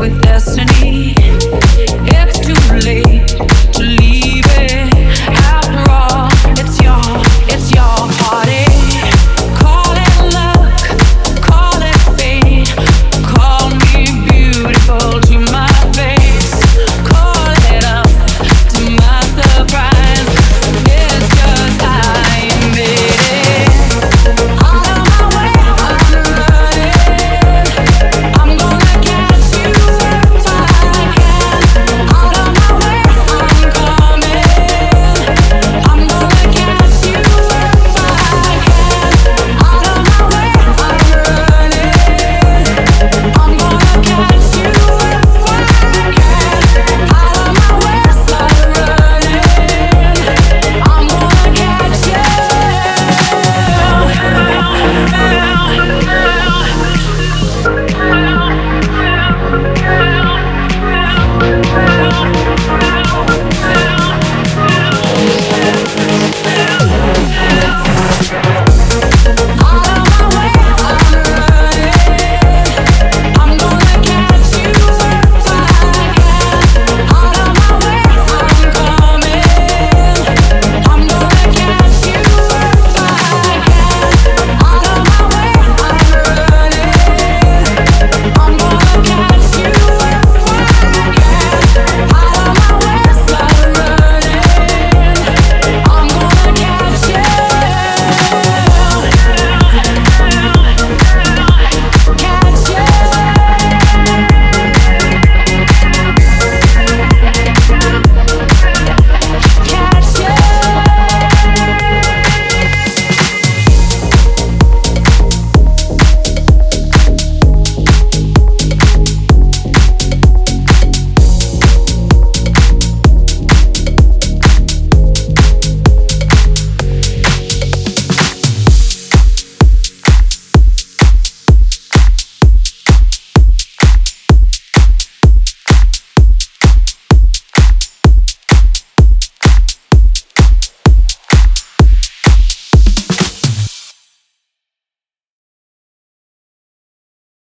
with destiny.